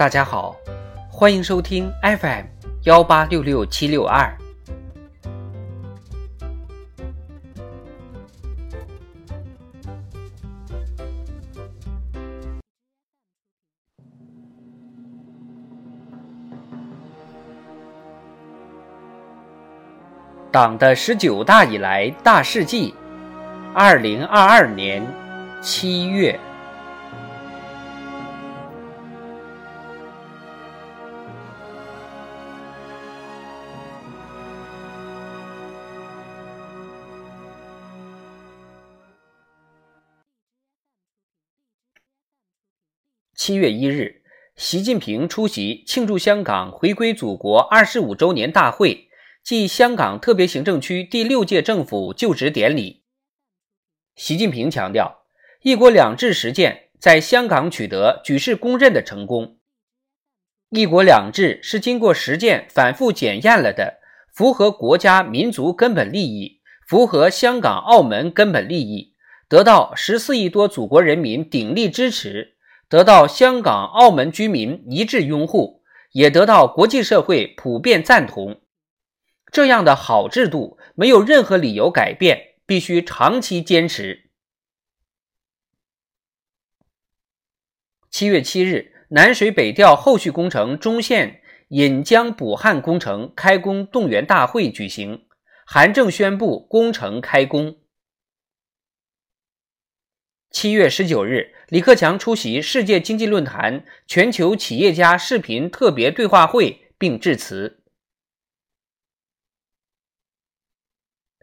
大家好，欢迎收听 FM 幺八六六七六二。党的十九大以来大事记，二零二二年七月。七月一日，习近平出席庆祝香港回归祖国二十五周年大会暨香港特别行政区第六届政府就职典礼。习近平强调，一国两制实践在香港取得举世公认的成功。一国两制是经过实践反复检验了的，符合国家民族根本利益，符合香港澳门根本利益，得到十四亿多祖国人民鼎力支持。得到香港、澳门居民一致拥护，也得到国际社会普遍赞同。这样的好制度没有任何理由改变，必须长期坚持。七月七日，南水北调后续工程中线引江补汉工程开工动员大会举行，韩正宣布工程开工。七月十九日，李克强出席世界经济论坛全球企业家视频特别对话会并致辞。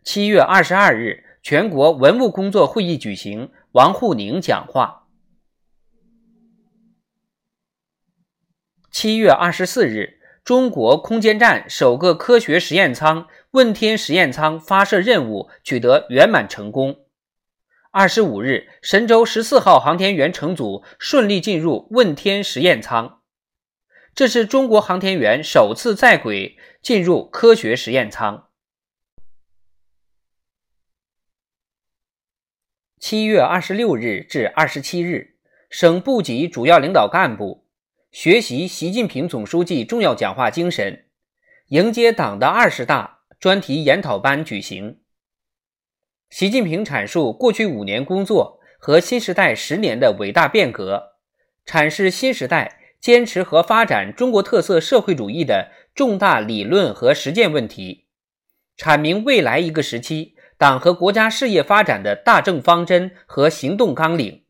七月二十二日，全国文物工作会议举行，王沪宁讲话。七月二十四日，中国空间站首个科学实验舱“问天实验舱”发射任务取得圆满成功。二十五日，神舟十四号航天员乘组顺利进入问天实验舱，这是中国航天员首次在轨进入科学实验舱。七月二十六日至二十七日，省部级主要领导干部学习习近平总书记重要讲话精神，迎接党的二十大专题研讨班举行。习近平阐述过去五年工作和新时代十年的伟大变革，阐释新时代坚持和发展中国特色社会主义的重大理论和实践问题，阐明未来一个时期党和国家事业发展的大政方针和行动纲领。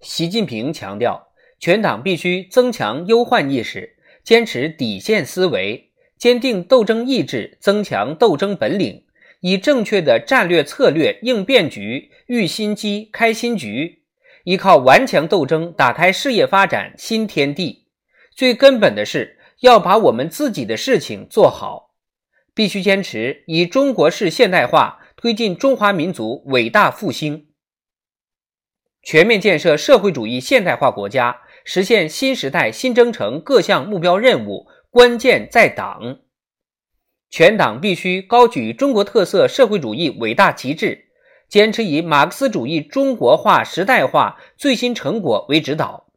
习近平强调，全党必须增强忧患意识，坚持底线思维，坚定斗争意志，增强斗争本领。以正确的战略策略应变局，育新机、开新局，依靠顽强斗争打开事业发展新天地。最根本的是要把我们自己的事情做好，必须坚持以中国式现代化推进中华民族伟大复兴，全面建设社会主义现代化国家，实现新时代新征程各项目标任务，关键在党。全党必须高举中国特色社会主义伟大旗帜，坚持以马克思主义中国化时代化最新成果为指导，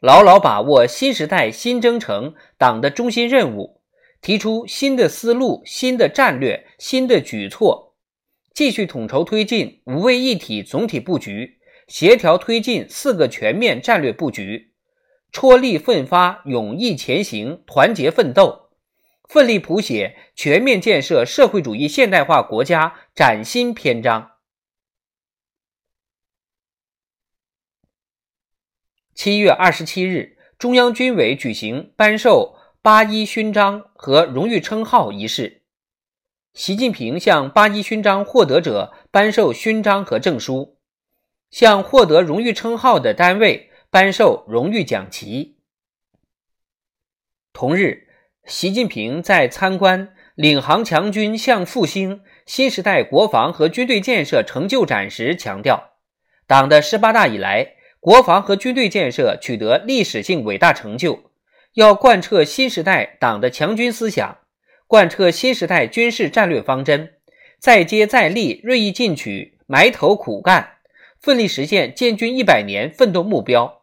牢牢把握新时代新征程党的中心任务，提出新的思路、新的战略、新的举措，继续统筹推进五位一体总体布局，协调推进四个全面战略布局，踔厉奋发，勇毅前行，团结奋斗。奋力谱写全面建设社会主义现代化国家崭新篇章。七月二十七日，中央军委举行颁授八一勋章和荣誉称号仪式，习近平向八一勋章获得者颁授勋章和证书，向获得荣誉称号的单位颁授荣誉奖旗。同日。习近平在参观“领航强军向复兴：新时代国防和军队建设成就展”时强调，党的十八大以来，国防和军队建设取得历史性伟大成就，要贯彻新时代党的强军思想，贯彻新时代军事战略方针，再接再厉，锐意进取，埋头苦干，奋力实现建军一百年奋斗目标。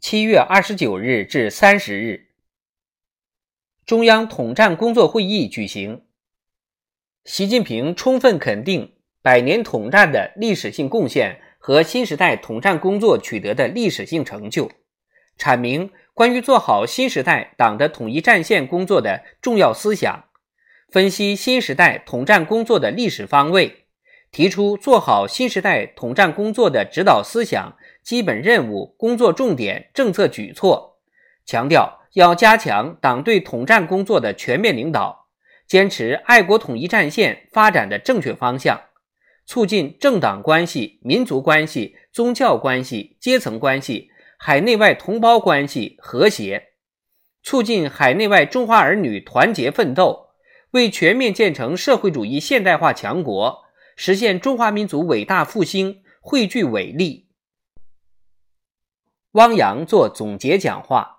七月二十九日至三十日，中央统战工作会议举行。习近平充分肯定百年统战的历史性贡献和新时代统战工作取得的历史性成就，阐明关于做好新时代党的统一战线工作的重要思想，分析新时代统战工作的历史方位，提出做好新时代统战工作的指导思想。基本任务、工作重点、政策举措，强调要加强党对统战工作的全面领导，坚持爱国统一战线发展的正确方向，促进政党关系、民族关系、宗教关系、阶层关系、海内外同胞关系和谐，促进海内外中华儿女团结奋斗，为全面建成社会主义现代化强国、实现中华民族伟大复兴汇聚伟力。汪洋做总结讲话。